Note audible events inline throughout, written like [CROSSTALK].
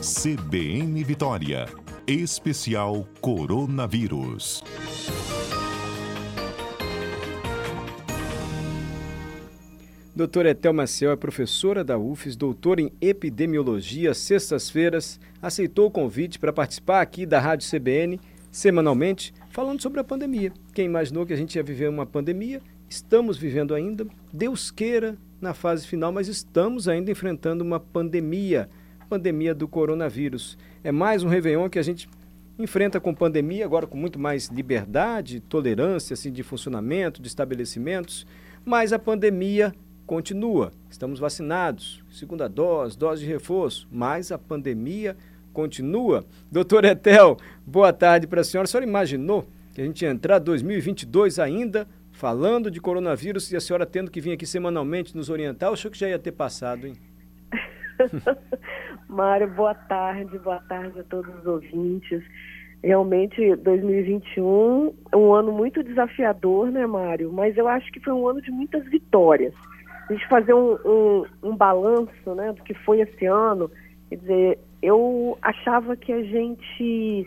CBN Vitória. Especial Coronavírus. Doutora Etel Maciel é professora da UFES, doutora em epidemiologia, sextas-feiras, aceitou o convite para participar aqui da Rádio CBN semanalmente, falando sobre a pandemia. Quem imaginou que a gente ia viver uma pandemia? Estamos vivendo ainda, Deus queira, na fase final, mas estamos ainda enfrentando uma pandemia, pandemia do coronavírus. É mais um Réveillon que a gente enfrenta com pandemia, agora com muito mais liberdade, tolerância assim, de funcionamento, de estabelecimentos, mas a pandemia continua. Estamos vacinados, segunda dose, dose de reforço, mas a pandemia continua. Doutor Etel, boa tarde para a senhora. A senhora imaginou que a gente ia entrar 2022 ainda falando de coronavírus e a senhora tendo que vir aqui semanalmente nos orientar? Achou que já ia ter passado, hein? [LAUGHS] Mário, boa tarde, boa tarde a todos os ouvintes. Realmente, 2021 é um ano muito desafiador, né, Mário? Mas eu acho que foi um ano de muitas vitórias. A gente fazer um, um, um balanço né, do que foi esse ano, quer dizer, eu achava que a gente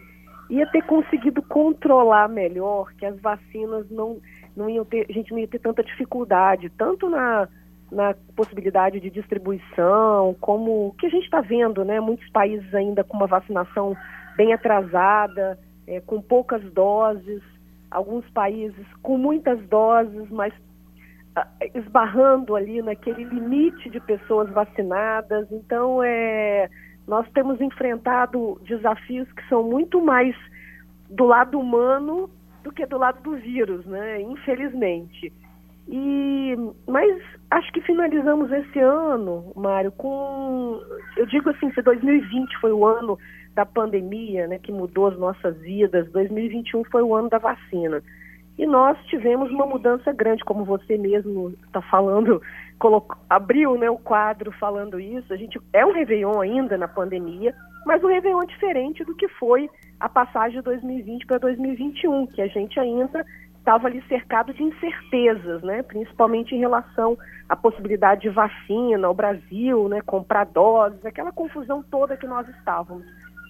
ia ter conseguido controlar melhor, que as vacinas não, não iam ter, a gente não ia ter tanta dificuldade, tanto na, na possibilidade de distribuição, como o que a gente está vendo, né? Muitos países ainda com uma vacinação bem atrasada, é, com poucas doses, alguns países com muitas doses, mas ah, esbarrando ali naquele limite de pessoas vacinadas. Então, é, nós temos enfrentado desafios que são muito mais do lado humano do que do lado do vírus, né? Infelizmente. E, mas acho que finalizamos esse ano, Mário, com. Eu digo assim, se 2020 foi o ano da pandemia, né, que mudou as nossas vidas, 2021 foi o ano da vacina. E nós tivemos uma mudança grande, como você mesmo está falando, [LAUGHS] colocou, abriu né, o quadro falando isso. A gente é um Réveillon ainda na pandemia, mas um Réveillon diferente do que foi a passagem de 2020 para 2021, que a gente ainda estava ali cercado de incertezas, né? principalmente em relação à possibilidade de vacina, ao Brasil, né? comprar doses, aquela confusão toda que nós estávamos.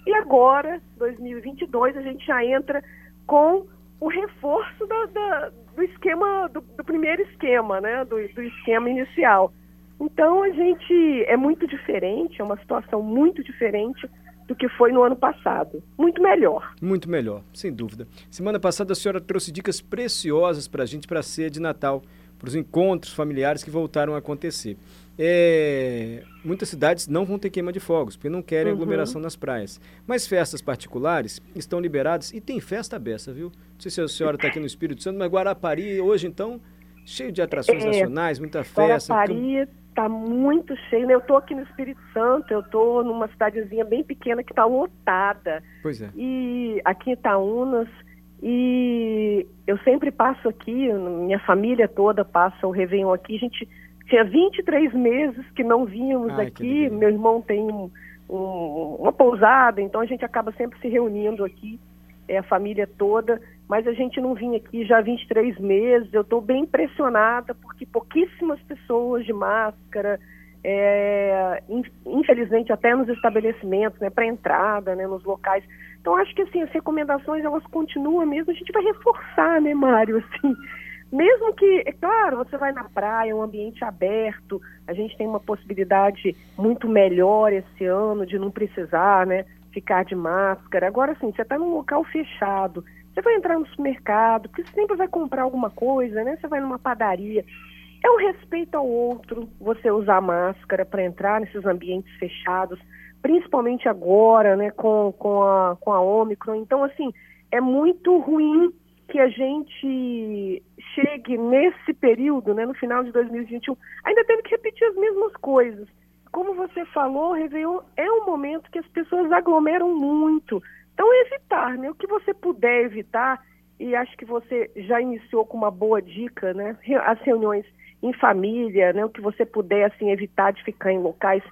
E agora, 2022, a gente já entra com o reforço da, da, do esquema, do, do, primeiro esquema, né? Do, do esquema inicial. Então a gente é muito diferente, é uma situação muito diferente do que foi no ano passado. Muito melhor. Muito melhor, sem dúvida. Semana passada a senhora trouxe dicas preciosas para a gente para a ceia de Natal, para os encontros familiares que voltaram a acontecer. É, muitas cidades não vão ter queima de fogos, porque não querem uhum. aglomeração nas praias. Mas festas particulares estão liberadas e tem festa aberta, viu? Não sei se a senhora está aqui no Espírito Santo, mas Guarapari hoje, então, cheio de atrações é, nacionais, muita festa. Guarapari está muito cheio. Né? Eu estou aqui no Espírito Santo, eu estou numa cidadezinha bem pequena que está lotada. Pois é. E aqui em Itaúnas. E eu sempre passo aqui, minha família toda passa o Réveillon aqui. A gente tinha 23 meses que não vínhamos Ai, aqui. Meu irmão tem um, um, uma pousada, então a gente acaba sempre se reunindo aqui, é, a família toda. Mas a gente não vinha aqui já há 23 meses. Eu estou bem impressionada porque pouquíssimas pessoas de máscara, é, infelizmente até nos estabelecimentos, né, para entrada, né, nos locais. Então acho que assim as recomendações elas continuam mesmo. A gente vai reforçar, né, Mário? [LAUGHS] Assim, mesmo que, é claro, você vai na praia, um ambiente aberto, a gente tem uma possibilidade muito melhor esse ano de não precisar, né, ficar de máscara. Agora, sim, você está num local fechado, você vai entrar no supermercado, porque você sempre vai comprar alguma coisa, né? Você vai numa padaria. É o respeito ao outro você usar máscara para entrar nesses ambientes fechados, principalmente agora, né, com, com, a, com a Ômicron. Então, assim, é muito ruim que a gente chegue nesse período, né, no final de 2021, ainda tendo que repetir as mesmas coisas. Como você falou, Réveillon é um momento que as pessoas aglomeram muito. Então, evitar, né? O que você puder evitar, e acho que você já iniciou com uma boa dica, né? As reuniões em família, né? O que você puder, assim, evitar de ficar em locais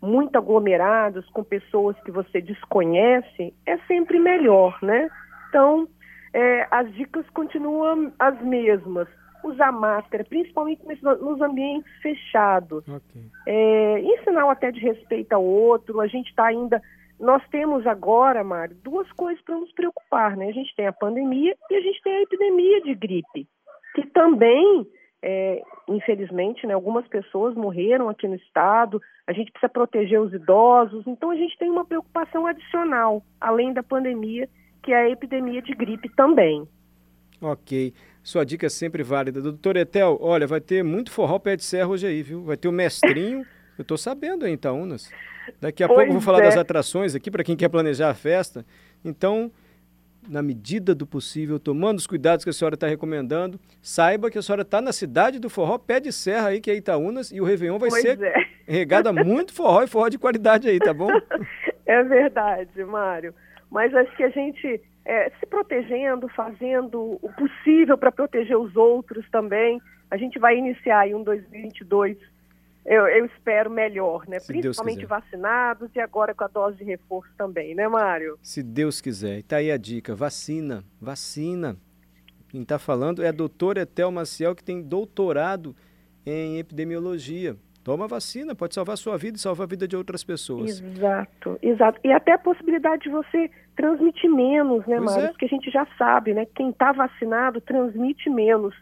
muito aglomerados, com pessoas que você desconhece, é sempre melhor, né? Então, é, as dicas continuam as mesmas. usar máscara, principalmente nos ambientes fechados. Okay. É, em sinal até de respeito ao outro, a gente está ainda. Nós temos agora, Mário, duas coisas para nos preocupar, né? A gente tem a pandemia e a gente tem a epidemia de gripe, que também, é, infelizmente, né, algumas pessoas morreram aqui no estado. A gente precisa proteger os idosos, então a gente tem uma preocupação adicional, além da pandemia, que é a epidemia de gripe também. Ok. Sua dica é sempre válida. Doutor Etel, olha, vai ter muito forró pé de serra hoje aí, viu? Vai ter o [LAUGHS] mestrinho. Eu estou sabendo aí, Itaúnas. Daqui a pois pouco eu vou falar é. das atrações aqui para quem quer planejar a festa. Então, na medida do possível, tomando os cuidados que a senhora está recomendando, saiba que a senhora está na cidade do forró pé de serra aí, que é Itaúnas, e o Réveillon vai pois ser é. regada muito forró e forró de qualidade aí, tá bom? [LAUGHS] É verdade, Mário. Mas acho que a gente é, se protegendo, fazendo o possível para proteger os outros também. A gente vai iniciar aí um 2022, eu, eu espero melhor, né? Se Principalmente vacinados e agora com a dose de reforço também, né, Mário? Se Deus quiser. E tá aí a dica: vacina, vacina. Quem está falando é a doutora Etel Maciel, que tem doutorado em epidemiologia. Toma vacina, pode salvar a sua vida e salvar a vida de outras pessoas. Exato, exato. E até a possibilidade de você transmitir menos, né, Mário? É. Porque a gente já sabe, né? Quem está vacinado transmite menos.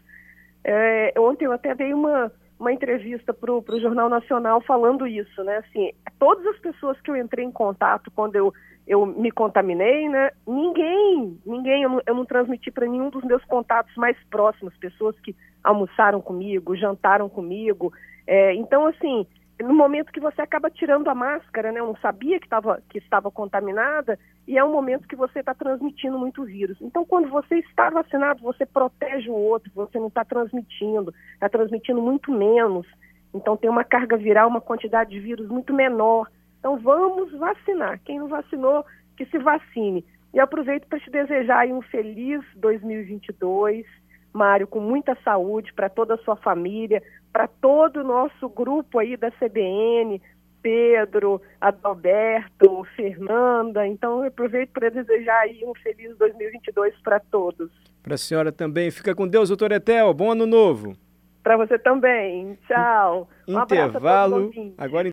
É, ontem eu até dei uma, uma entrevista para o Jornal Nacional falando isso, né? Assim, todas as pessoas que eu entrei em contato quando eu, eu me contaminei, né? Ninguém, ninguém, eu não, eu não transmiti para nenhum dos meus contatos mais próximos, pessoas que almoçaram comigo, jantaram comigo, é, então, assim, no momento que você acaba tirando a máscara, né? Não sabia que, tava, que estava contaminada, e é um momento que você está transmitindo muito vírus. Então, quando você está vacinado, você protege o outro, você não está transmitindo, está transmitindo muito menos. Então, tem uma carga viral, uma quantidade de vírus muito menor. Então, vamos vacinar. Quem não vacinou, que se vacine. E aproveito para te desejar um feliz 2022 Mário, com muita saúde para toda a sua família, para todo o nosso grupo aí da CBN, Pedro, Adalberto, Fernanda. Então, eu aproveito para desejar aí um feliz 2022 para todos. Para a senhora também. Fica com Deus, doutor Etel. Bom ano novo. Para você também. Tchau. Intervalo. Um Agora